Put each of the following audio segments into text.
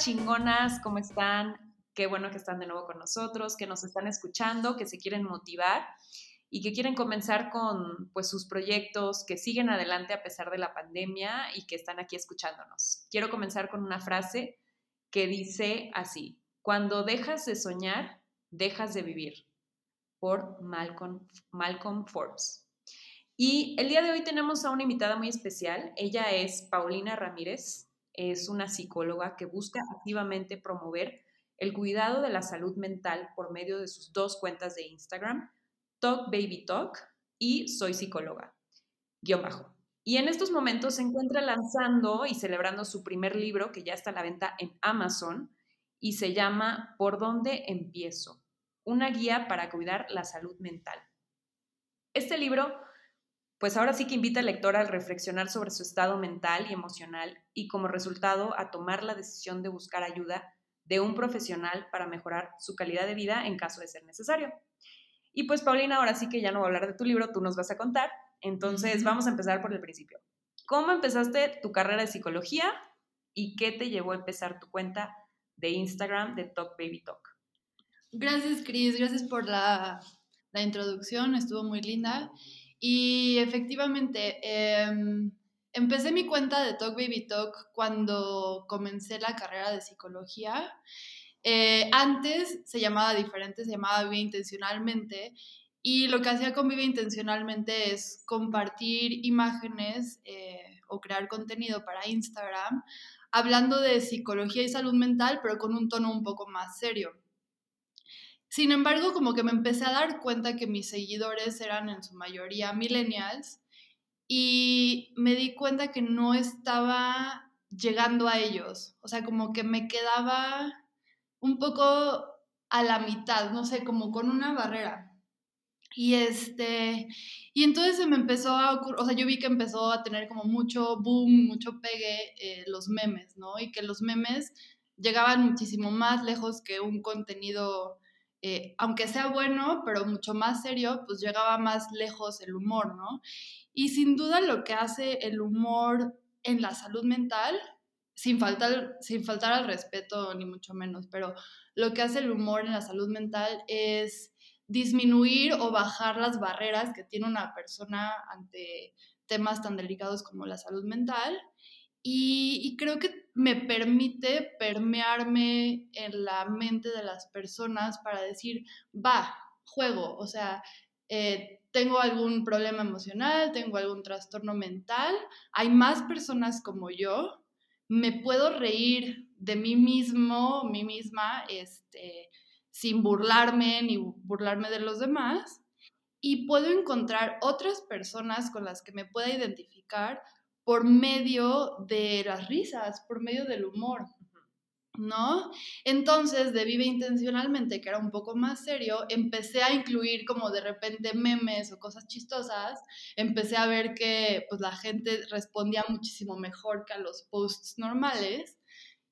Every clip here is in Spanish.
chingonas, ¿cómo están? Qué bueno que están de nuevo con nosotros, que nos están escuchando, que se quieren motivar y que quieren comenzar con pues sus proyectos, que siguen adelante a pesar de la pandemia y que están aquí escuchándonos. Quiero comenzar con una frase que dice así: Cuando dejas de soñar, dejas de vivir. Por Malcolm, Malcolm Forbes. Y el día de hoy tenemos a una invitada muy especial. Ella es Paulina Ramírez es una psicóloga que busca activamente promover el cuidado de la salud mental por medio de sus dos cuentas de Instagram, Talk Baby Talk y Soy Psicóloga, guion bajo. Y en estos momentos se encuentra lanzando y celebrando su primer libro que ya está a la venta en Amazon y se llama ¿Por dónde empiezo? Una guía para cuidar la salud mental. Este libro pues ahora sí que invita al lector a reflexionar sobre su estado mental y emocional y como resultado a tomar la decisión de buscar ayuda de un profesional para mejorar su calidad de vida en caso de ser necesario. Y pues Paulina, ahora sí que ya no voy a hablar de tu libro, tú nos vas a contar. Entonces vamos a empezar por el principio. ¿Cómo empezaste tu carrera de psicología y qué te llevó a empezar tu cuenta de Instagram de Talk Baby Talk? Gracias, Cris. Gracias por la, la introducción. Estuvo muy linda. Y efectivamente, em, empecé mi cuenta de Talk Baby Talk cuando comencé la carrera de psicología. Eh, antes se llamaba diferente, se llamaba Vive Intencionalmente. Y lo que hacía con Vive Intencionalmente es compartir imágenes eh, o crear contenido para Instagram hablando de psicología y salud mental, pero con un tono un poco más serio. Sin embargo, como que me empecé a dar cuenta que mis seguidores eran en su mayoría millennials y me di cuenta que no estaba llegando a ellos. O sea, como que me quedaba un poco a la mitad, no sé, como con una barrera. Y este, y entonces se me empezó a ocurrir, o sea, yo vi que empezó a tener como mucho boom, mucho pegue eh, los memes, ¿no? Y que los memes llegaban muchísimo más lejos que un contenido eh, aunque sea bueno, pero mucho más serio, pues llegaba más lejos el humor, ¿no? Y sin duda lo que hace el humor en la salud mental, sin faltar, sin faltar al respeto ni mucho menos, pero lo que hace el humor en la salud mental es disminuir o bajar las barreras que tiene una persona ante temas tan delicados como la salud mental y, creo que me permite permearme en la mente de las personas para decir, va, juego, o sea, eh, tengo algún problema emocional, tengo algún trastorno mental, hay más personas como yo, me puedo reír de mí mismo, mí misma, este, sin burlarme ni burlarme de los demás, y puedo encontrar otras personas con las que me pueda identificar por medio de las risas, por medio del humor. ¿no? Entonces, de Vive Intencionalmente, que era un poco más serio, empecé a incluir como de repente memes o cosas chistosas, empecé a ver que pues la gente respondía muchísimo mejor que a los posts normales,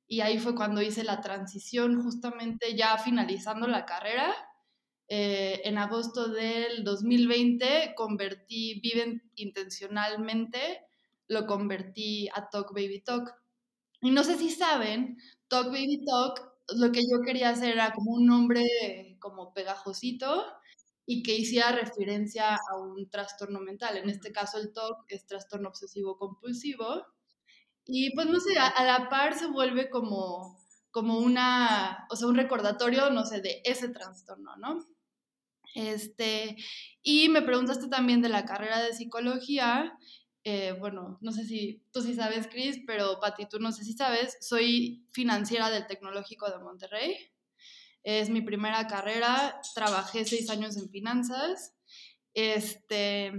y ahí fue cuando hice la transición, justamente ya finalizando la carrera. Eh, en agosto del 2020 convertí Vive Intencionalmente lo convertí a Talk Baby Talk. Y no sé si saben, Talk Baby Talk, lo que yo quería hacer era como un nombre como pegajosito y que hiciera referencia a un trastorno mental. En este caso el TOC es trastorno obsesivo compulsivo. Y pues no sé, a, la par se vuelve como, como una, o sea, un recordatorio, no sé, de ese trastorno, ¿no? Este, y me preguntaste también de la carrera de psicología eh, bueno, no sé si tú sí sabes, Cris, pero Pati, tú no sé si sabes, soy financiera del Tecnológico de Monterrey. Es mi primera carrera, trabajé seis años en finanzas. Este,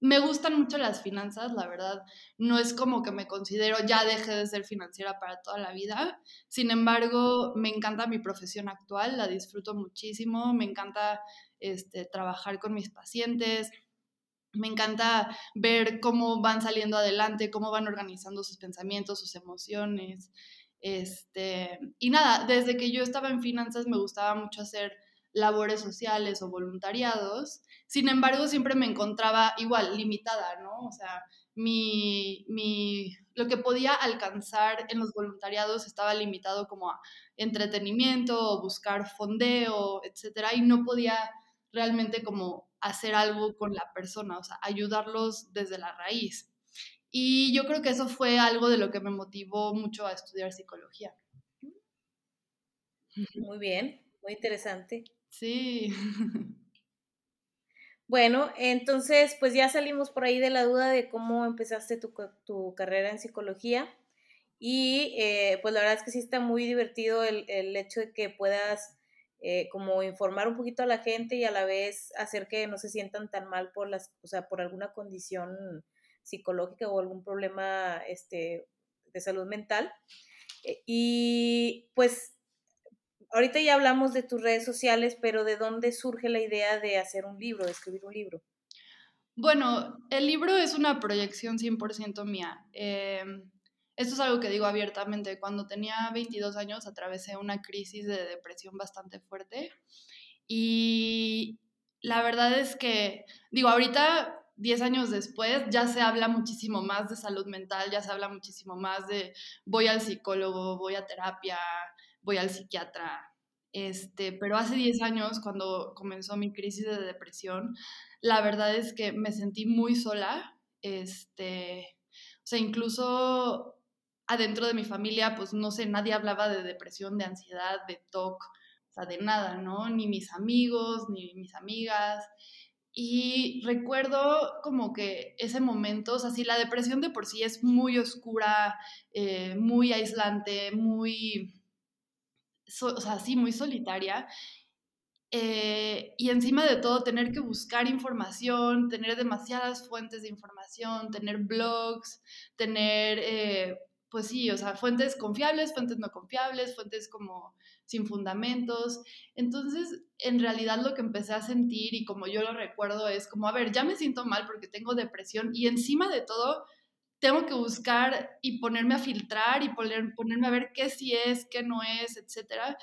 me gustan mucho las finanzas, la verdad. No es como que me considero ya deje de ser financiera para toda la vida. Sin embargo, me encanta mi profesión actual, la disfruto muchísimo. Me encanta este, trabajar con mis pacientes, me encanta ver cómo van saliendo adelante, cómo van organizando sus pensamientos, sus emociones. Este, y nada, desde que yo estaba en finanzas me gustaba mucho hacer labores sociales o voluntariados. Sin embargo, siempre me encontraba igual, limitada, ¿no? O sea, mi, mi, lo que podía alcanzar en los voluntariados estaba limitado como a entretenimiento o buscar fondeo, etcétera, y no podía realmente como hacer algo con la persona, o sea, ayudarlos desde la raíz. Y yo creo que eso fue algo de lo que me motivó mucho a estudiar psicología. Muy bien, muy interesante. Sí. Bueno, entonces pues ya salimos por ahí de la duda de cómo empezaste tu, tu carrera en psicología y eh, pues la verdad es que sí está muy divertido el, el hecho de que puedas eh, como informar un poquito a la gente y a la vez hacer que no se sientan tan mal por las, o sea, por alguna condición psicológica o algún problema este, de salud mental. Eh, y pues ahorita ya hablamos de tus redes sociales, pero ¿de dónde surge la idea de hacer un libro, de escribir un libro? Bueno, el libro es una proyección 100% mía. Em, esto es algo que digo abiertamente. Cuando tenía 22 años atravesé una crisis de depresión bastante fuerte y la verdad es que, digo, ahorita 10 años después ya se habla muchísimo más de salud mental, ya se habla muchísimo más de voy al psicólogo, voy a terapia, voy al psiquiatra. Este, pero hace 10 años, cuando comenzó mi crisis de depresión, la verdad es que me sentí muy sola. Este, o sea, incluso adentro de mi familia, pues no sé, nadie hablaba de depresión, de ansiedad, de TOC, o sea, de nada, ¿no? Ni mis amigos, ni mis amigas. Y recuerdo como que ese momento, o sea, si la depresión de por sí es muy oscura, eh, muy aislante, muy o sea, sí, muy solitaria. Eh, y encima de todo, tener que buscar información, tener demasiadas fuentes de información, tener blogs, tener, eh, pues sí, o sea, fuentes confiables, fuentes no confiables, fuentes como sin fundamentos. Entonces, en realidad lo que empecé a sentir y como yo lo recuerdo es como, a ver, ya me siento mal porque tengo depresión y encima de todo, tengo que buscar y ponerme a filtrar y poner, ponerme a ver qué sí es, qué no es, etc.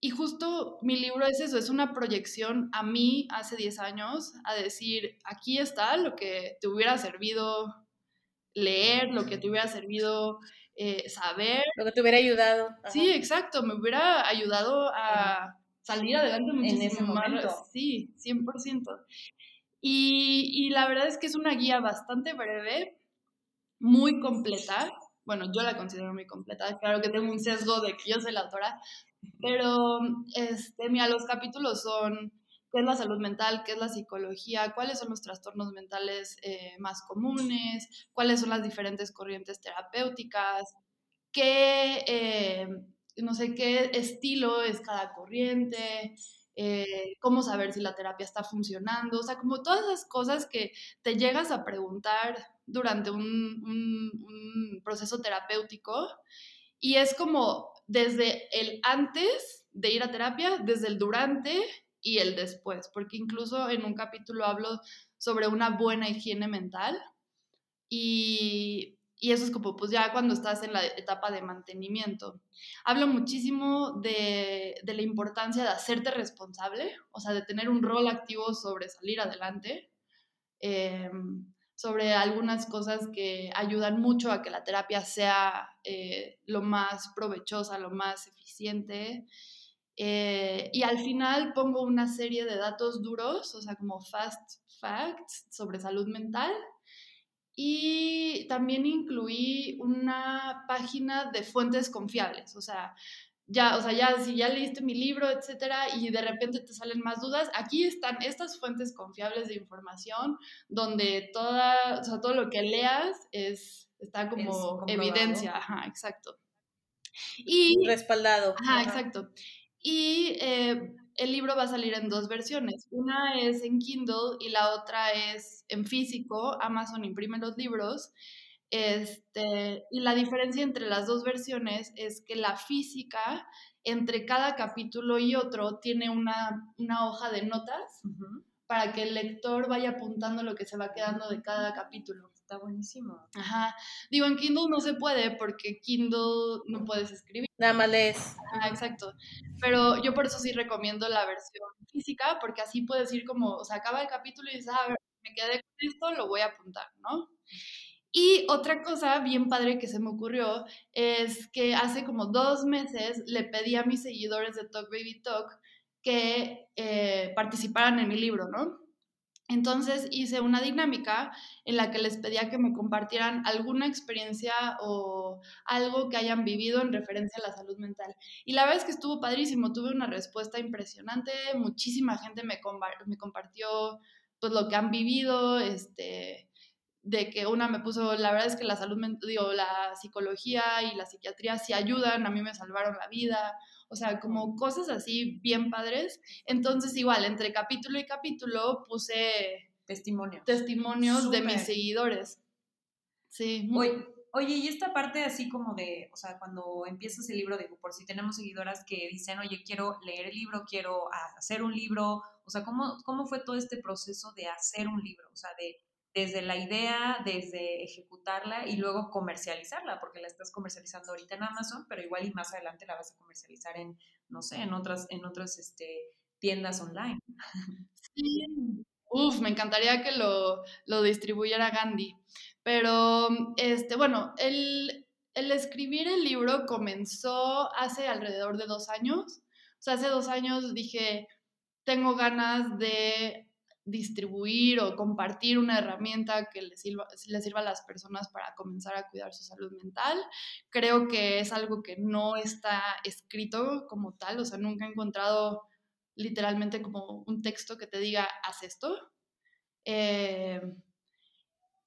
Y justo mi libro es eso, es una proyección a mí hace 10 años, a decir, aquí está lo que te hubiera servido leer, lo que te hubiera servido eh, saber. Lo que te hubiera ayudado. Sí, exacto, me hubiera ayudado a salir adelante muchísimo en ese momento. Sí, 100%. Y, y la verdad es que es una guía bastante breve, muy completa. Bueno, yo la considero muy completa. Claro que tengo un sesgo de que yo soy la autora. Pero, este, mira, los capítulos son qué es la salud mental, qué es la psicología, cuáles son los trastornos mentales eh, más comunes, cuáles son las diferentes corrientes terapéuticas, qué, eh, no sé, qué estilo es cada corriente, eh, cómo saber si la terapia está funcionando, o sea, como todas esas cosas que te llegas a preguntar durante un, proceso terapéutico y es como desde el antes de ir a terapia, desde el durante y el después, porque incluso en un capítulo hablo sobre una buena higiene mental y y eso es como, pues ya cuando estás en la etapa de mantenimiento. Hablo muchísimo de, de, la importancia de hacerte responsable, o sea, de tener un rol activo sobre salir adelante, em, sobre algunas cosas que ayudan mucho a que la terapia sea eh, lo más provechosa, lo más eficiente. Eh, y al final pongo una serie de datos duros, o sea, como fast facts sobre salud mental y también incluí una página de fuentes confiables, o sea, ya, o sea, ya si ya leíste mi libro, etcétera, y de repente te salen más dudas, aquí están estas fuentes confiables de información donde toda, o sea, todo lo que leas es, está como evidencia, ajá, exacto. Y respaldado. Ajá, exacto. Y eh, el libro va a salir en dos versiones. Una es en Kindle y la otra es en físico. Amazon imprime los libros. Este, y la diferencia entre las dos versiones es que la física, entre cada capítulo y otro, tiene una, hoja de notas para que el lector vaya apuntando lo que se va quedando de cada capítulo. Está buenísimo. Ajá. Digo, en Kindle no se puede porque Kindle no puedes escribir. Nada más lees. Ah, exacto. Pero yo por eso sí recomiendo la versión física porque así puedes ir como, o sea, acaba el capítulo y dices, ah, a ver, me quedé con esto, lo voy a apuntar, ¿no? Y otra cosa bien padre que se me ocurrió es que hace como dos meses le pedí a mis seguidores de Talk Baby Talk que eh, participaran en mi libro, ¿no? Entonces hice una dinámica en la que les pedía que me compartieran alguna experiencia o algo que hayan vivido en referencia a la salud mental. Y la verdad es que estuvo padrísimo, tuve una respuesta impresionante, muchísima gente me, me compartió pues lo que han vivido, este, de que una me puso, la verdad es que la salud digo, la psicología y la psiquiatría sí ayudan, a mí me salvaron la vida, o sea, como cosas así bien padres. Entonces, igual, entre capítulo y capítulo puse Testimonio. testimonios de mis seguidores. Sí. Oye, oye, y esta parte así como de, o sea, cuando empiezas el libro, digo, por si tenemos seguidoras que dicen, oye, quiero leer el libro, quiero hacer un libro, o sea, ¿cómo, cómo fue todo este proceso de hacer un libro? O sea, de desde la idea, desde ejecutarla y luego comercializarla, porque la estás comercializando ahorita en Amazon, pero igual y más adelante la vas a comercializar en, no sé, en otras, en otras este, tiendas online. Sí. Uf, me encantaría que lo, lo distribuyera Gandhi. Pero, este, bueno, el, el escribir el libro comenzó hace alrededor de dos años. O sea, hace dos años dije, tengo ganas de distribuir o compartir una herramienta que les sirva, sirva a las personas para comenzar a cuidar su salud mental. Creo que es algo que no está escrito como tal, o sea, nunca he encontrado literalmente como un texto que te diga, haz esto. Eh,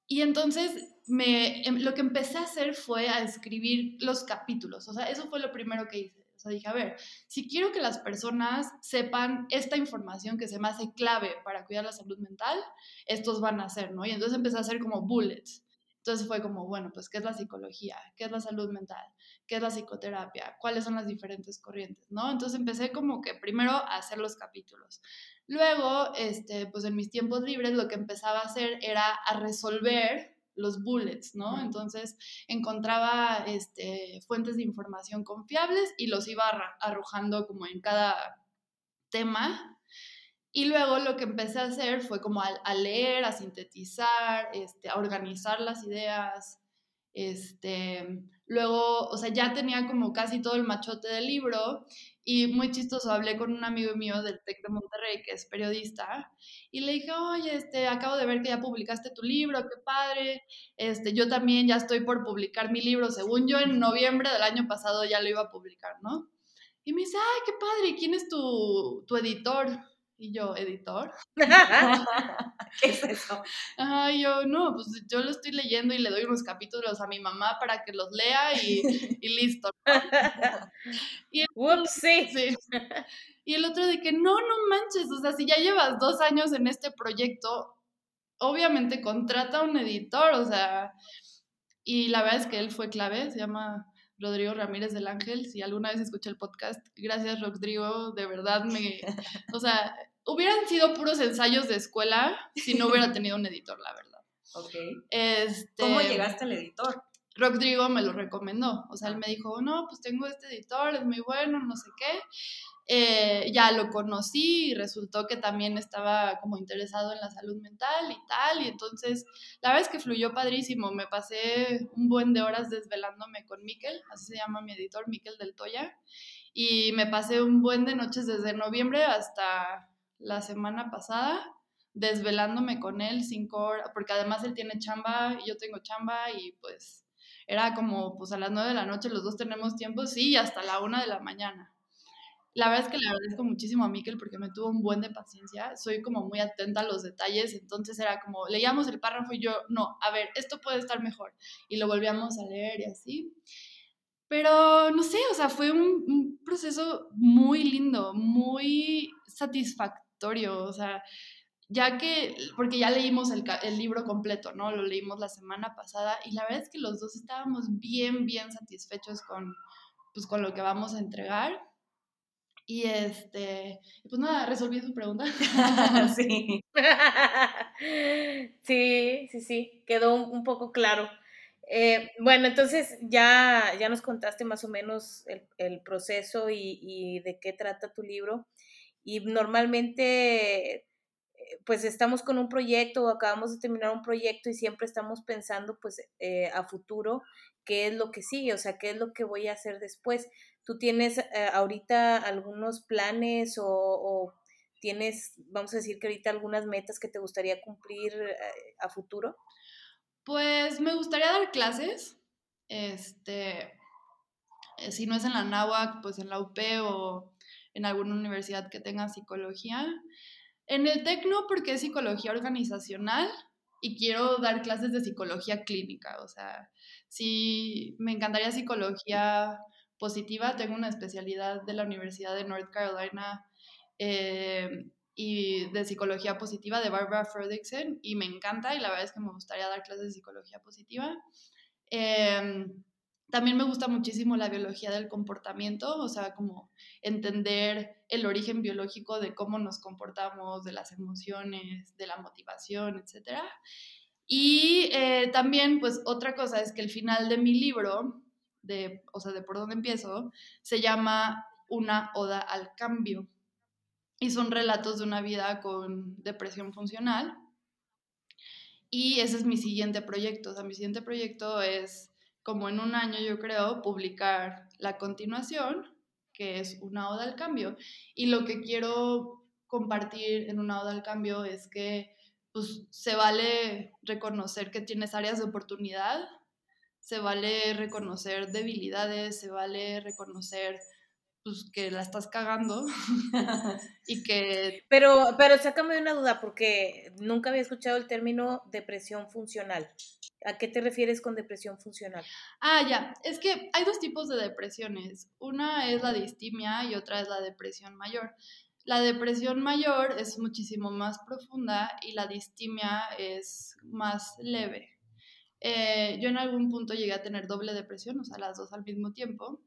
y entonces me, em, lo que empecé a hacer fue a escribir los capítulos, o sea, eso fue lo primero que hice o sea, dije, a ver, si quiero que las personas sepan esta información que se me hace clave para cuidar la salud mental, estos van a ser, ¿no? Y entonces empecé a hacer como bullets. Entonces fue como, bueno, pues, ¿qué es la psicología? ¿Qué es la salud mental? ¿Qué es la psicoterapia? ¿Cuáles son las diferentes corrientes? ¿No? Entonces empecé como que primero a hacer los capítulos. Luego, este, pues en mis tiempos libres lo que empezaba a hacer era a resolver los bullets, ¿no? Entonces encontraba este, fuentes de información confiables y los iba arrojando como en cada tema. Y luego lo que empecé a hacer fue como a, leer, a sintetizar, este, a organizar las ideas. Este, luego, o sea, ya tenía como casi todo el machote del libro y muy chistoso, hablé con un amigo mío del TEC de Monterrey, que es periodista, y le dije, oye, este, acabo de ver que ya publicaste tu libro, qué padre. Este, yo también ya estoy por publicar mi libro, según yo en noviembre del año pasado ya lo iba a publicar, ¿no? Y me dice, ay, qué padre, ¿quién es tu, tu editor? Y yo, ¿editor? ¿Qué es eso? Ay, yo, no, pues yo lo estoy leyendo y le doy unos capítulos a mi mamá para que los lea y, y listo. y el, sí. Y el otro de que, no, no manches, o sea, si ya llevas dos años en este proyecto, obviamente contrata un editor, o sea, y la verdad es que él fue clave, se llama Rodrigo Ramírez del Ángel, si alguna vez escuché el podcast, gracias Rodrigo, de verdad me, o sea, hubieran sido puros ensayos de escuela si no hubiera tenido un editor, la verdad. Ok. Este, ¿Cómo llegaste al editor? Rodrigo me lo recomendó, o sea, él me dijo, no, pues tengo este editor, es muy bueno, no sé qué. Eh, ya lo conocí y resultó que también estaba como interesado en la salud mental y tal, y entonces la verdad es que fluyó padrísimo, me pasé un buen de horas desvelándome con Miquel, así se llama mi editor, Miquel del Toya, y me pasé un buen de noches desde noviembre hasta la semana pasada desvelándome con él cinco horas, porque además él tiene chamba y yo tengo chamba y pues era como pues a las nueve de la noche los dos tenemos tiempo, sí, hasta la una de la mañana. La verdad es que le agradezco muchísimo a Miquel porque me tuvo un buen de paciencia. Soy como muy atenta a los detalles, entonces era como, leíamos el párrafo y yo, no, a ver, esto puede estar mejor. Y lo volvíamos a leer y así. Pero no sé, o sea, fue un, un proceso muy lindo, muy satisfactorio o sea, ya que, porque ya leímos el, el, libro completo, ¿no? Lo leímos la semana pasada y la verdad es que los dos estábamos bien, bien satisfechos con, pues, con lo que vamos a entregar. Y este, pues nada, resolví su pregunta. sí. sí, sí, sí, quedó un, poco claro. Eh, bueno, entonces ya, ya nos contaste más o menos el, el proceso y, y, de qué trata tu libro y normalmente pues estamos con un proyecto o acabamos de terminar un proyecto y siempre estamos pensando pues eh, a futuro qué es lo que sigue, o sea, qué es lo que voy a hacer después. ¿Tú tienes eh, ahorita algunos planes o, tienes, vamos a decir que ahorita algunas metas que te gustaría cumplir a futuro? Pues me gustaría dar clases, este, si no es en la NAWAC, pues en la UP o en alguna universidad que tenga psicología. En el TEC no, porque es psicología organizacional y quiero dar clases de psicología clínica. O sea, sí, me encantaría psicología positiva. Tengo una especialidad de la Universidad de North Carolina eh, y de psicología positiva de Barbara Fredrickson y me encanta y la verdad es que me gustaría dar clases de psicología positiva. Em, también me gusta muchísimo la biología del comportamiento, o sea, como entender el origen biológico de cómo nos comportamos, de las emociones, de la motivación, etc. Y eh, también, pues, otra cosa es que el final de mi libro, de, o sea, de por dónde empiezo, se llama Una oda al cambio. Y son relatos de una vida con depresión funcional. Y ese es mi siguiente proyecto. O sea, mi siguiente proyecto es como en un año, yo creo, publicar la continuación, que es una oda al cambio. Y lo que quiero compartir en una oda al cambio es que pues, se vale reconocer que tienes áreas de oportunidad, se vale reconocer debilidades, se vale reconocer pues que la estás cagando y que... Pero, pero sácame una duda porque nunca había escuchado el término depresión funcional. ¿A qué te refieres con depresión funcional? Ah, ya. Es que hay dos tipos de depresiones. Una es la distimia y otra es la depresión mayor. La depresión mayor es muchísimo más profunda y la distimia es más leve. Eh, yo en algún punto llegué a tener doble depresión, o sea, las dos al mismo tiempo.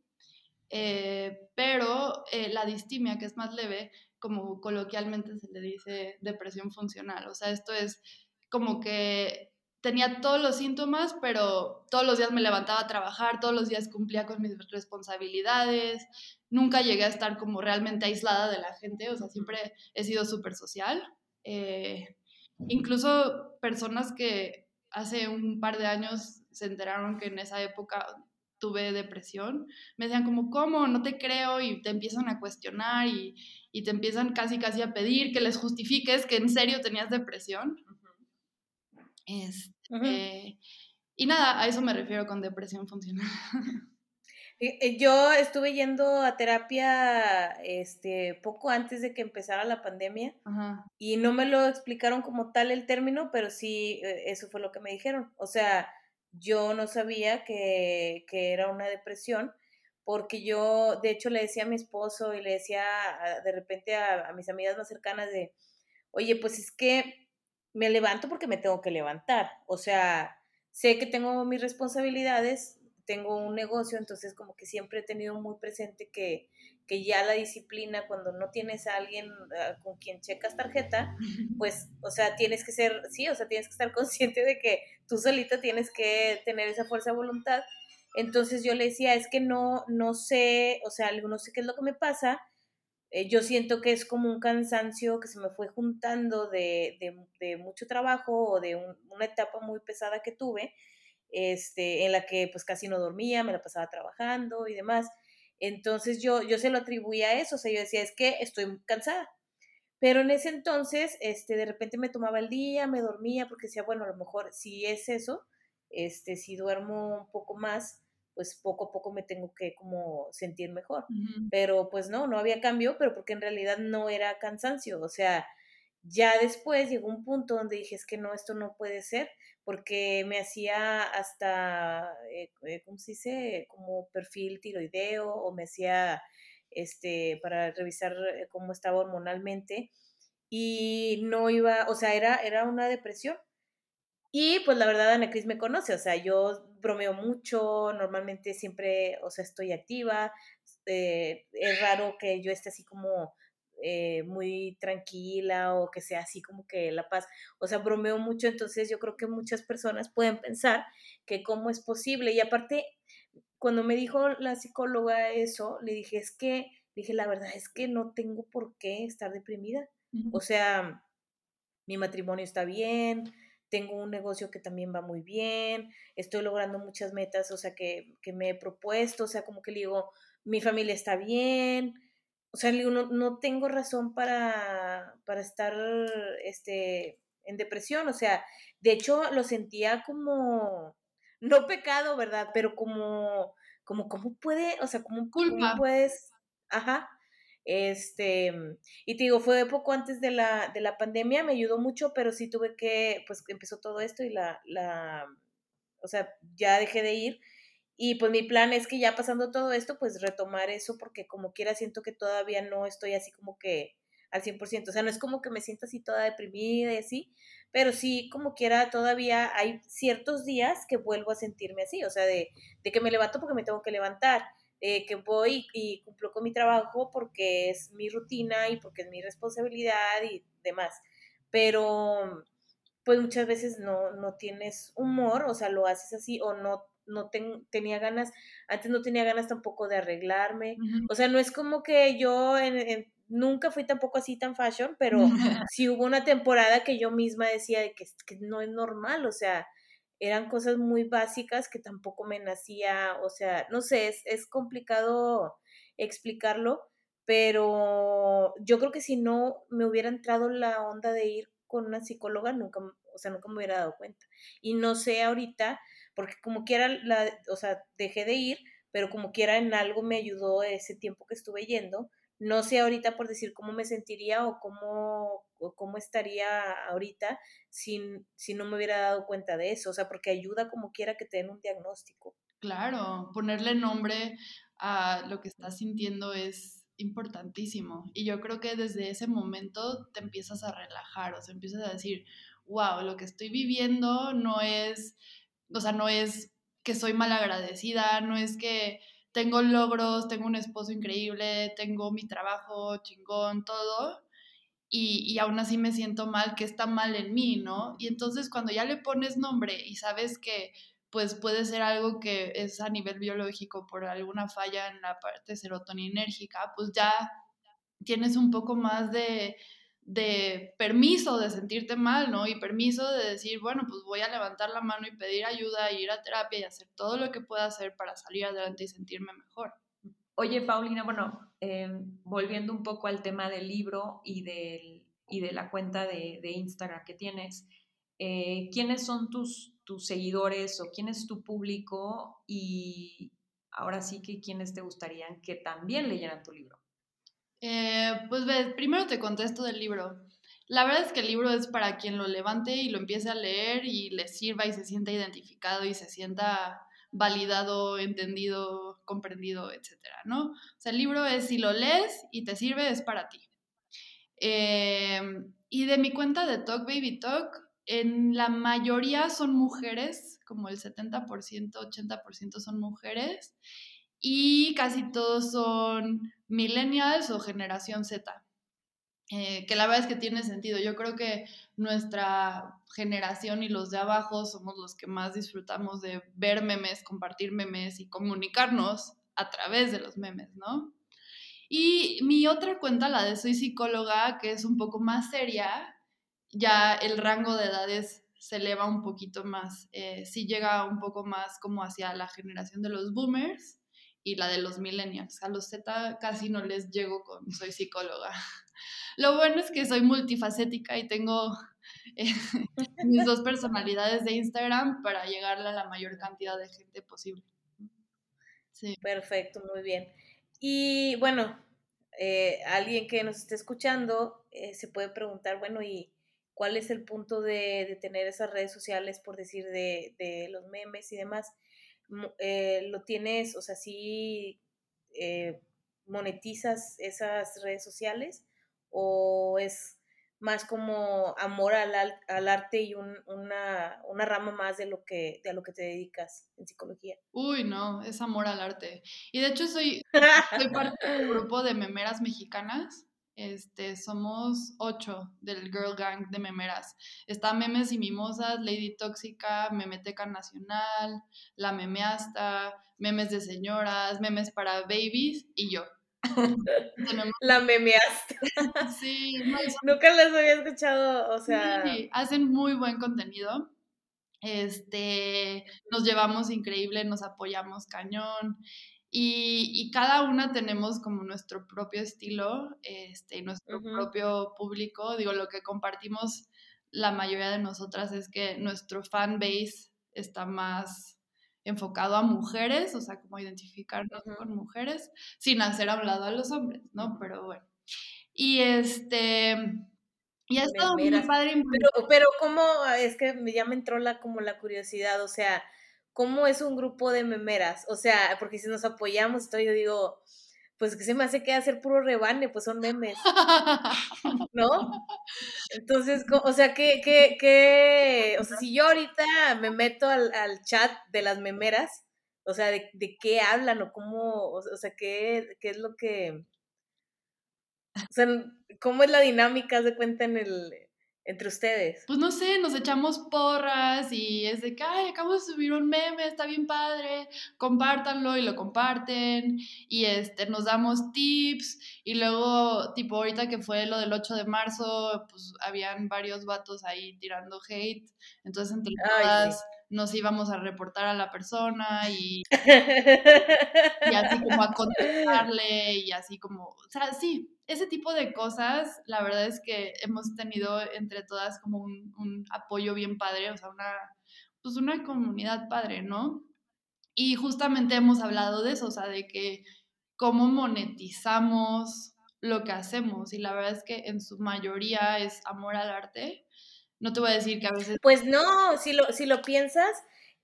Eh, pero eh, la distimia, que es más leve, como coloquialmente se le dice depresión funcional. O sea, esto es como que tenía todos los síntomas, pero todos los días me levantaba a trabajar, todos los días cumplía con mis responsabilidades, nunca llegué a estar como realmente aislada de la gente, o sea, siempre he sido súper social. Eh, incluso personas que hace un par de años se enteraron que en esa época tuve depresión, me decían como, ¿cómo? No te creo y te empiezan a cuestionar y, y te empiezan casi casi a pedir que les justifiques que en serio tenías depresión. Este, y nada, a eso me refiero con depresión funcional. Eh, yo estuve yendo a terapia este, poco antes de que empezara la pandemia y no me lo explicaron como tal el término, pero sí, eh, eso fue lo que me dijeron. O sea, yo no sabía que, que era una depresión porque yo, de hecho, le decía a mi esposo y le decía de repente a, a mis amigas más cercanas de, oye, pues es que me levanto porque me tengo que levantar. O sea, sé que tengo mis responsabilidades, tengo un negocio, entonces como que siempre he tenido muy presente que, que ya la disciplina, cuando no tienes a alguien ah, con quien checas tarjeta, pues, o sea, tienes que ser, sí, o sea, tienes que estar consciente de que tú solita tienes que tener esa fuerza de voluntad. Entonces yo le decía, es que no, no sé, o sea, no sé qué es lo que me pasa, eh, yo siento que es como un cansancio que se me fue juntando de, de, mucho trabajo o de una etapa muy pesada que tuve, este, en la que pues casi no dormía, me la pasaba trabajando y demás. Entonces yo, yo se lo atribuía a eso, o sea, yo decía, es que estoy cansada. Pero en ese entonces, este, de repente me tomaba el día, me dormía, porque decía, bueno, a lo mejor si es eso, este, si duermo un poco más, pues poco a poco me tengo que como sentir mejor. Pero pues no, no había cambio, pero porque en realidad no era cansancio, o sea, ya después llegó un punto donde dije, es que no, esto no puede ser, porque me hacía hasta, eh, eh, ¿cómo se dice? Como perfil tiroideo o me hacía, este, para revisar eh, cómo estaba hormonalmente y no iba, o sea, era, era una depresión. Y pues la verdad Ana Cris me conoce, o sea, yo bromeo mucho, normalmente siempre, o sea, estoy activa, es raro que yo esté así como eh, muy tranquila o que sea así como que la paz, o sea, bromeo mucho, entonces yo creo que muchas personas pueden pensar que cómo es posible. Y aparte, cuando me dijo la psicóloga eso, le dije, es que, dije, la verdad es que no tengo por qué estar deprimida. O sea, mi matrimonio está bien, tengo un negocio que también va muy bien, estoy logrando muchas metas, o sea, que, que me he propuesto, o sea, como que le digo, mi familia está bien, o sea, no, no tengo razón para, para estar este, en depresión, o sea, de hecho lo sentía como, no pecado, ¿verdad? Pero como, como, ¿cómo puede, o sea, cómo, ¿cómo puedes, ajá, este, y te digo, fue poco antes de la, de la pandemia, me ayudó mucho, pero sí tuve que, pues empezó todo esto y la, la, o sea, ya dejé de ir. Y pues mi plan es que ya pasando todo esto, pues retomar eso, porque como quiera siento que todavía no estoy así como que al 100%. O sea, no es como que me siento así toda deprimida y así, pero sí como quiera todavía hay ciertos días que vuelvo a sentirme así, o sea, de, de que me levanto porque me tengo que levantar, eh, que voy y cumplo con mi trabajo porque es mi rutina y porque es mi responsabilidad y demás. Pero pues muchas veces no, no tienes humor, o sea, lo haces así o no, no tenía ganas, antes no tenía ganas tampoco de arreglarme, o sea, no es como que yo nunca fui tampoco así tan fashion, pero sí hubo una temporada que yo misma decía de que, que no es normal, o sea, eran cosas muy básicas que tampoco me nacía, o sea, no sé, es, es complicado explicarlo, pero yo creo que si no me hubiera entrado la onda de ir con una psicóloga, nunca, o sea, nunca me hubiera dado cuenta. Y no sé ahorita, porque como quiera, la, o sea, dejé de ir, pero como quiera en algo me ayudó ese tiempo que estuve yendo, no sé ahorita por decir cómo me sentiría o cómo, cómo estaría ahorita si, si no me hubiera dado cuenta de eso, o sea, porque ayuda como quiera que te den un diagnóstico. Claro, ponerle nombre a lo que estás sintiendo es importantísimo. Y yo creo que desde ese momento te empiezas a relajar, o sea, empiezas a decir, wow, lo que estoy viviendo no es, o sea, no es que soy mal agradecida, no es que tengo logros, tengo un esposo increíble, tengo mi trabajo chingón, todo, y, y, aún así me siento mal, que está mal en mí, ¿no? Y entonces cuando ya le pones nombre y sabes que pues puede ser algo que es a nivel biológico por alguna falla en la parte serotoninérgica, pues ya tienes un poco más de, de permiso de sentirte mal, ¿no? Y permiso de decir, bueno, pues voy a levantar la mano y pedir ayuda, ir a terapia y hacer todo lo que pueda hacer para salir adelante y sentirme mejor. Oye, Paulina, bueno, em, volviendo un poco al tema del libro y, del, y de la cuenta de, de Instagram que tienes, eh, ¿quiénes son tus, tus seguidores o quién es tu público? Y ahora sí que quiénes te gustarían que también leyeran tu libro. Eh, pues ves, primero te contesto del libro. La verdad es que el libro es para quien lo levante y lo empiece a leer y le sirva y se sienta identificado y se sienta validado, entendido, comprendido, etcétera, ¿no? O sea, el libro es si lo lees y te sirve, es para ti. Em, y de mi cuenta de Talk Baby Talk, en la mayoría son mujeres, como el 70%, 80% son mujeres y casi todos son millennials o generación Z. Eh, que la verdad es que tiene sentido. Yo creo que nuestra generación y los de abajo somos los que más disfrutamos de ver memes, compartir memes y comunicarnos a través de los memes, ¿no? Y mi otra cuenta, la de Soy psicóloga, que es un poco más seria, ya el rango de edades se eleva un poquito más, eh, sí llega un poco más como hacia la generación de los boomers y la de los millennials. A los Z casi no les llego con soy psicóloga. Lo bueno es que soy multifacética y tengo eh, mis dos personalidades de Instagram para llegarle a la mayor cantidad de gente posible. Sí. Perfecto, muy bien. Y bueno, eh, alguien que nos esté escuchando eh, se puede preguntar, bueno, ¿y cuál es el punto de, de tener esas redes sociales, por decir, de, de los memes y demás? Eh, lo tienes, o sea, sí eh, monetizas esas redes sociales o es más como amor al, al arte y un, una, una, rama más de lo, que, de lo que te dedicas en psicología. Uy, no, es amor al arte. Y de hecho soy, soy parte del grupo de memeras mexicanas este, somos ocho del Girl Gang de memeras. Está Memes y Mimosas, Lady Tóxica, Memeteca Nacional, La Memeasta, Memes de Señoras, Memes para Babies y yo. La memeaste. Sí, nunca las había escuchado, o sea. Sí, hacen muy buen contenido. Este, nos llevamos increíble, nos apoyamos cañón. Y, y, cada una tenemos como nuestro propio estilo, este, nuestro propio público. Digo, lo que compartimos la mayoría de nosotras es que nuestro fan base está más enfocado a mujeres, o sea, como identificarnos con mujeres, sin hacer a un lado a los hombres, ¿no? Pero bueno. Y este... Y ha estado muy padre. Pero, pero ¿cómo? Es que ya me entró la, como la curiosidad, o sea, ¿cómo es un grupo de memeras? O sea, porque si nos apoyamos, yo digo, pues que se me hace que hacer puro rebane, pues son memes, ¿no? Entonces, o sea, ¿qué, qué, qué? O sea, si yo ahorita me meto al, chat de las memeras, o sea, de, de, qué hablan o cómo, o sea, qué, qué es lo que... O sea, ¿cómo es la dinámica, de cuenta, en el, entre ustedes? Pues no sé, nos echamos porras y es de que, ay, acabo de subir un meme, está bien padre, compártanlo y lo comparten y este, nos damos tips y luego, tipo, ahorita que fue lo del 8 de marzo, pues habían varios vatos ahí tirando hate, entonces entre todas nos íbamos a reportar a la persona y, y así como a contestarle y así como, o sea, sí, ese tipo de cosas, la verdad es que hemos tenido entre todas como un, apoyo bien padre, o sea, una, pues una comunidad padre, ¿no? Y justamente hemos hablado de eso, o sea, de que cómo monetizamos lo que hacemos y la verdad es que en su mayoría es amor al arte. No te voy a decir que a veces... Pues no, si lo, si lo piensas,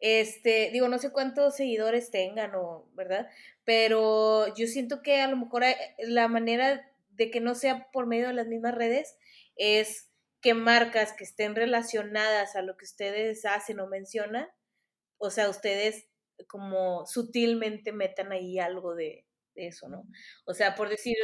este, digo, no sé cuántos seguidores tengan o, ¿verdad? Pero yo siento que a lo mejor la manera de que no sea por medio de las mismas redes, es que marcas que estén relacionadas a lo que ustedes hacen o mencionan, o sea, ustedes como sutilmente metan ahí algo de, eso, ¿no? O sea, por decir,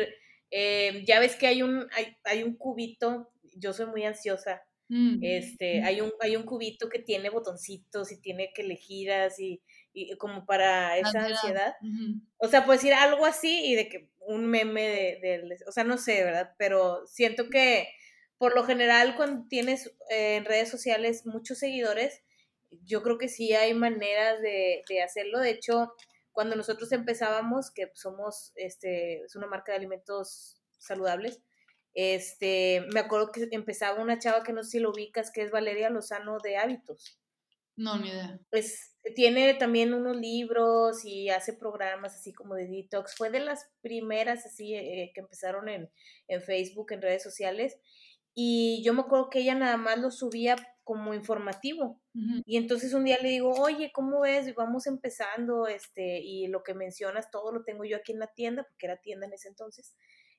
eh, ya ves que hay un, hay, un cubito, yo soy muy ansiosa, mm, este, hay un, hay un cubito que tiene botoncitos y tiene que elegir así, y como para esa ansiedad. O sea, puedes decir algo así y de que un meme de, o sea, no sé, ¿verdad? Pero siento que por lo general cuando tienes eh, en redes sociales muchos seguidores, yo creo que sí hay maneras de, hacerlo. De hecho, cuando nosotros empezábamos, que somos, este, es una marca de alimentos saludables, este, me acuerdo que empezaba una chava que no sé si lo ubicas, que es Valeria Lozano de Hábitos. No, ni idea. Pues tiene también unos libros y hace programas así como de detox. Fue de las primeras así eh, que empezaron en, Facebook, en redes sociales. Y yo me acuerdo que ella nada más lo subía como informativo. Y entonces un día le digo, oye, ¿cómo ves? Vamos empezando, este, y lo que mencionas, todo lo tengo yo aquí en la tienda, porque era tienda en ese entonces.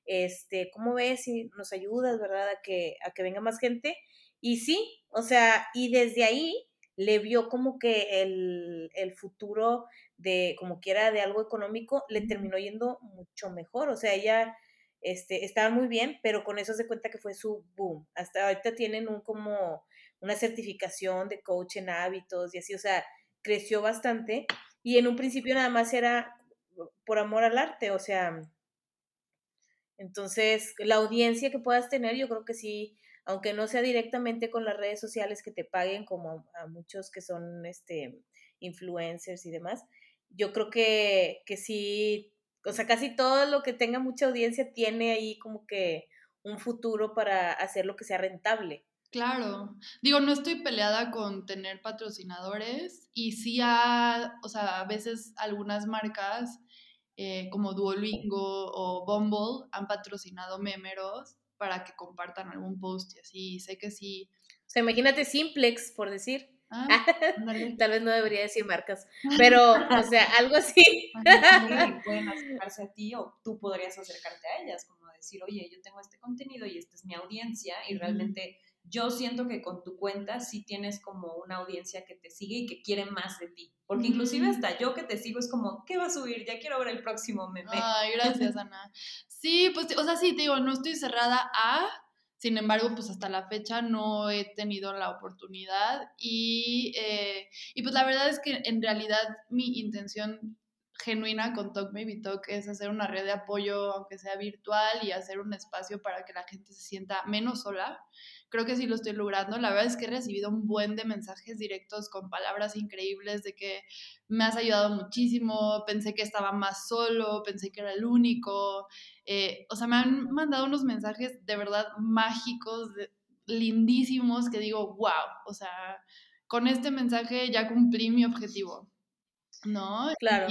Este, ¿cómo ves? Si nos ayudas, ¿verdad? A que, a que venga más gente. Y sí, o sea, y desde ahí le vio como que el, futuro de, como quiera, de algo económico, le terminó yendo mucho mejor. O sea, ella este, estaba muy bien, pero con eso se cuenta que fue su boom. Hasta ahorita tienen un como una certificación de coach en hábitos y así, o sea, creció bastante. Y en un principio nada más era por amor al arte, o sea, entonces la audiencia que puedas tener, yo creo que sí aunque no sea directamente con las redes sociales que te paguen como a muchos que son este influencers y demás, yo creo que, que sí, o sea, casi todo lo que tenga mucha audiencia tiene ahí como que un futuro para hacer lo que sea rentable. Claro, digo, no estoy peleada con tener patrocinadores y sí, a, o sea, a veces algunas marcas eh, como Duolingo o Bumble han patrocinado memeros para que compartan algún post y así. Sé que sí. O sea, imagínate Simplex, por decir. Ah, Tal vez no debería decir marcas, pero, o sea, algo así. pueden acercarse a ti o tú podrías acercarte a ellas, como decir, oye, yo tengo este contenido y esta es mi audiencia y realmente yo siento que con tu cuenta sí tienes como una audiencia que te sigue y que quiere más de ti. Porque inclusive mm. hasta yo que te sigo es como, ¿qué va a subir? Ya quiero ver el próximo meme. Ay, gracias, Ana. Sí, pues, o sea, sí, te digo, no estoy cerrada a, sin embargo, pues hasta la fecha no he tenido la oportunidad y, eh, y pues la verdad es que en realidad mi intención genuina con Talk Baby Talk es hacer una red de apoyo, aunque sea virtual, y hacer un espacio para que la gente se sienta menos sola. Creo que sí lo estoy logrando. La verdad es que he recibido un buen de mensajes directos con palabras increíbles de que me has ayudado muchísimo, pensé que estaba más solo, pensé que era el único. Eh, o sea, me han mandado unos mensajes de verdad mágicos, lindísimos, que digo, wow, o sea, con este mensaje ya cumplí mi objetivo. ¿no? Claro.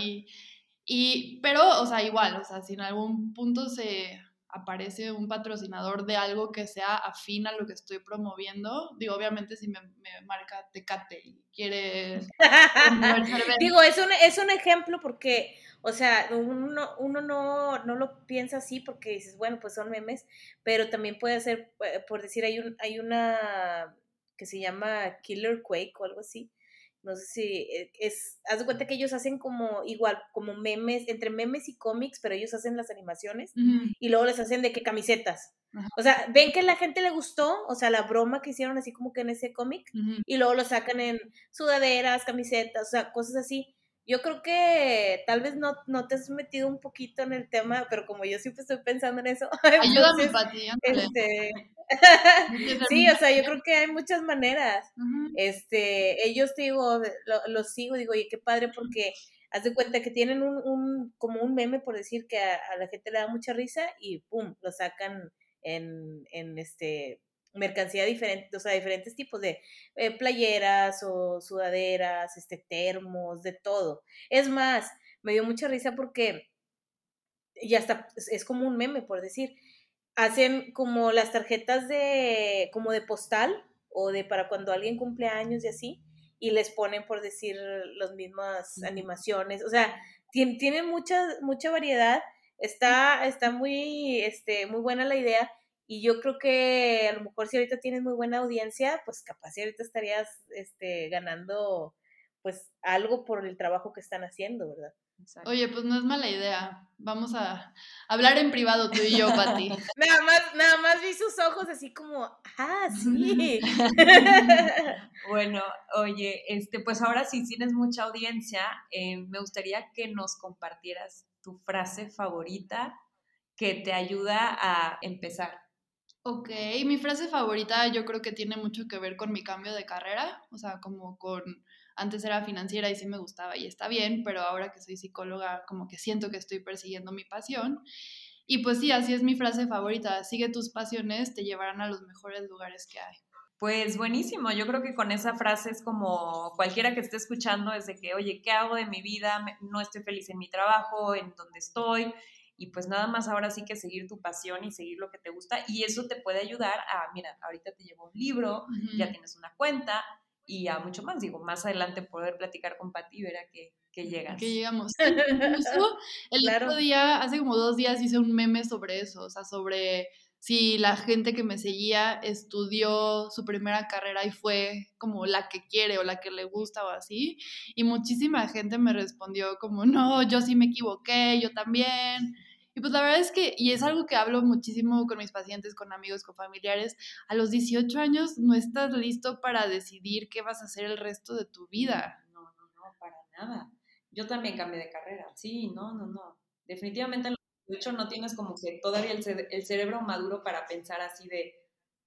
Y, pero, o sea, igual, o sea, si en algún punto se aparece un patrocinador de algo que sea afín a lo que estoy promoviendo, digo, obviamente si me, marca Tecate y quiere... digo, es un, es un ejemplo porque, o sea, uno, uno no, no, lo piensa así porque dices, bueno, pues son memes, pero también puede ser, eh, por decir, hay, un, hay una que se llama Killer Quake o algo así, no sé si eh, es, haz de cuenta que ellos hacen como igual, como memes, entre memes y cómics, pero ellos hacen las animaciones y luego les hacen de que camisetas. O sea, ven que la gente le gustó, o sea, la broma que hicieron así como que en ese cómic, y luego lo sacan en sudaderas, camisetas, o sea, cosas así. Yo creo que tal vez no, no te has metido un poquito en el tema, pero como yo siempre estoy pensando en eso. Ayúdame, Pati. Este, sí, o sea, yo creo que hay muchas maneras. Este, ellos te digo, los sigo, digo, oye, qué padre porque haz de cuenta que tienen un, un como un meme por decir que a, la gente le da mucha risa y pum, lo sacan en, en este mercancía diferente, o sea, diferentes tipos de eh, playeras o sudaderas, este, termos, de todo. Es más, me dio mucha risa porque ya está, es como un meme, por decir. Hacen como las tarjetas de, como de postal o de para cuando alguien cumple años y así, y les ponen, por decir, las mismas animaciones. O sea, tienen mucha, mucha variedad. Está, está muy, este, muy buena la idea y yo creo que a lo mejor si ahorita tienes muy buena audiencia, pues capaz si ahorita estarías este, ganando pues algo por el trabajo que están haciendo, ¿verdad? Oye, pues no es mala idea. Vamos a hablar en privado tú y yo, Pati. nada más, nada más vi sus ojos así como, ah, sí. bueno, oye, este, pues ahora sí tienes mucha audiencia, eh, me gustaría que nos compartieras tu frase favorita que te ayuda a empezar. Ok, mi frase favorita yo creo que tiene mucho que ver con mi cambio de carrera, o sea, como con, antes era financiera y sí me gustaba y está bien, pero ahora que soy psicóloga como que siento que estoy persiguiendo mi pasión. Y pues sí, así es mi frase favorita, sigue tus pasiones, te llevarán a los mejores lugares que hay. Pues buenísimo, yo creo que con esa frase es como cualquiera que esté escuchando es de que, oye, ¿qué hago de mi vida? No estoy feliz en mi trabajo, en donde estoy, y pues nada más ahora sí que seguir tu pasión y seguir lo que te gusta y eso te puede ayudar a, mira, ahorita te llevo un libro, ya tienes una cuenta y a mucho más, digo, más adelante poder platicar con Pati y ver a qué, llegas. Que llegamos. Incluso el otro día, hace como dos días hice un meme sobre eso, o sea, sobre si la gente que me seguía estudió su primera carrera y fue como la que quiere o la que le gusta o así. Y muchísima gente me respondió como, no, yo sí me equivoqué, yo también. Y pues la verdad es que, y es algo que hablo muchísimo con mis pacientes, con amigos, con familiares, a los 18 años no estás listo para decidir qué vas a hacer el resto de tu vida. No, no, no, para nada. Yo también cambié de carrera, sí, no, no, no. Definitivamente, de hecho, no tienes como que todavía el, cerebro maduro para pensar así de,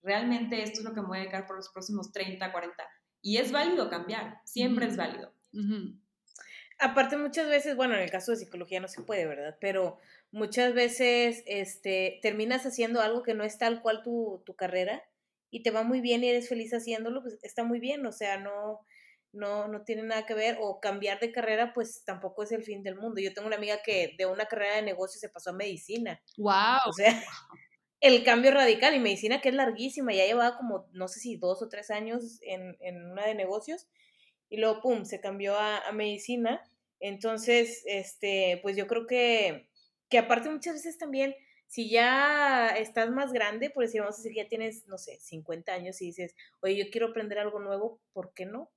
realmente esto es lo que me voy a dedicar por los próximos 30, 40. Y es válido cambiar, siempre es válido. Aparte, muchas veces, bueno, en el caso de psicología no se puede, ¿verdad? Pero muchas veces este, terminas haciendo algo que no es tal cual tu, tu carrera y te va muy bien y eres feliz haciéndolo, pues está muy bien, o sea, no, no, no tiene nada que ver, o cambiar de carrera, pues tampoco es el fin del mundo. Yo tengo una amiga que de una carrera de negocios se pasó a medicina. ¡Wow! O sea, el cambio radical y medicina que es larguísima, ya llevaba como, no sé si dos o tres años en, en una de negocios, y luego, pum, se cambió a, a medicina. Entonces, este, pues yo creo que que aparte muchas veces también, si ya estás más grande, por decir, vamos a decir que ya tienes, no sé, 50 años y dices, oye, yo quiero aprender algo nuevo, ¿por qué no?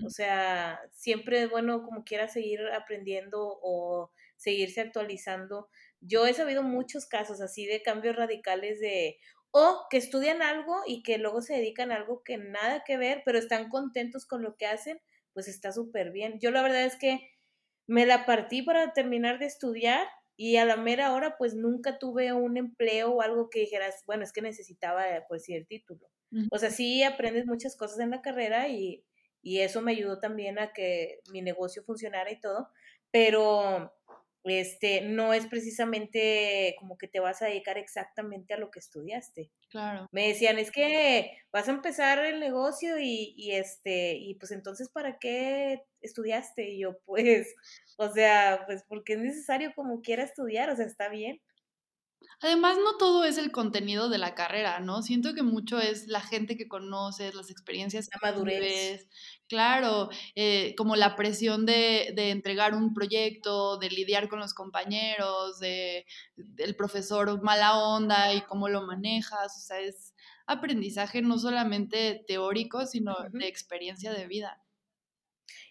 O sea, siempre es bueno como quiera seguir aprendiendo o seguirse actualizando. Yo he sabido muchos casos así de cambios radicales de, o que estudian algo y que luego se dedican a algo que nada que ver, pero están contentos con lo que hacen, pues está súper bien. Yo la verdad es que me la partí para terminar de estudiar y a la mera hora pues nunca tuve un empleo o algo que dijeras, bueno, es que necesitaba pues sí el título. O sea, sí aprendes muchas cosas en la carrera y, y eso me ayudó también a que mi negocio funcionara y todo, pero este, no es precisamente como que te vas a dedicar exactamente a lo que estudiaste. Claro. Me decían, es que vas a empezar el negocio y, y este, y pues entonces, ¿para qué estudiaste? Y yo, pues, o sea, pues porque es necesario como quiera estudiar, o sea, está bien. Además, no todo es el contenido de la carrera, ¿no? Siento que mucho es la gente que conoces, las experiencias. La madurez. Claro, eh, como la presión de, de, entregar un proyecto, de lidiar con los compañeros, de, del profesor mala onda y cómo lo manejas. O sea, es aprendizaje no solamente teórico, sino de experiencia de vida.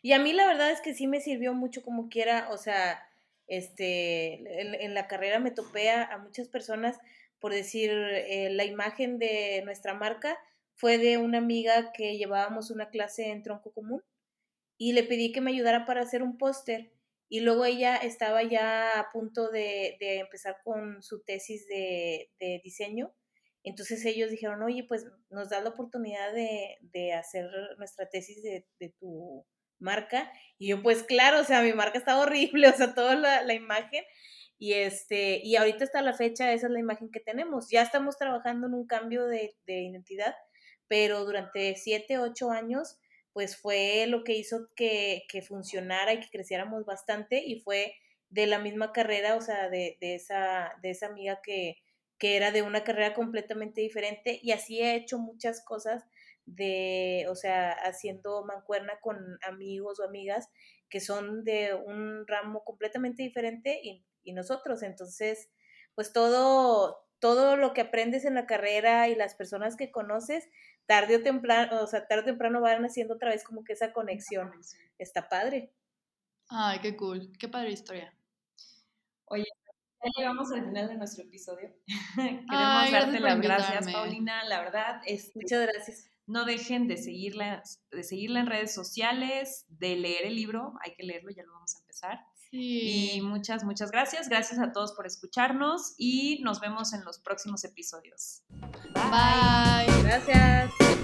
Y a mí la verdad es que sí me sirvió mucho como quiera, o sea, este, en, la carrera me topé a, muchas personas, por decir, eh, la imagen de nuestra marca fue de una amiga que llevábamos una clase en tronco común y le pedí que me ayudara para hacer un póster y luego ella estaba ya a punto de, empezar con su tesis de, diseño. Entonces ellos dijeron, oye, pues nos da la oportunidad de, hacer nuestra tesis de, de tu marca. Y yo, pues claro, o sea, mi marca está horrible, o sea, toda la, imagen. Y, este, y ahorita hasta la fecha, esa es la imagen que tenemos. Ya estamos trabajando en un cambio de, identidad, pero durante siete, ocho años, pues fue lo que hizo que, que, funcionara y que creciéramos bastante y fue de la misma carrera, o sea, de, de, esa, de esa amiga que, que era de una carrera completamente diferente y así he hecho muchas cosas de, o sea, haciendo mancuerna con amigos o amigas que son de un ramo completamente diferente y, nosotros. Entonces, pues todo, todo lo que aprendes en la carrera y las personas que conoces, tarde o temprano, o sea, tarde o temprano van haciendo otra vez como que esa conexión. Está padre. Ay, qué cool, qué padre historia. Oye, ya llegamos al final de nuestro episodio. Queremos darte las gracias, Paulina. La verdad, es este, muchas gracias. No dejen de seguirla, de seguirla en redes sociales, de leer el libro, hay que leerlo, ya lo vamos a empezar. Y muchas, muchas gracias. Gracias a todos por escucharnos y nos vemos en los próximos episodios. Bye. Gracias.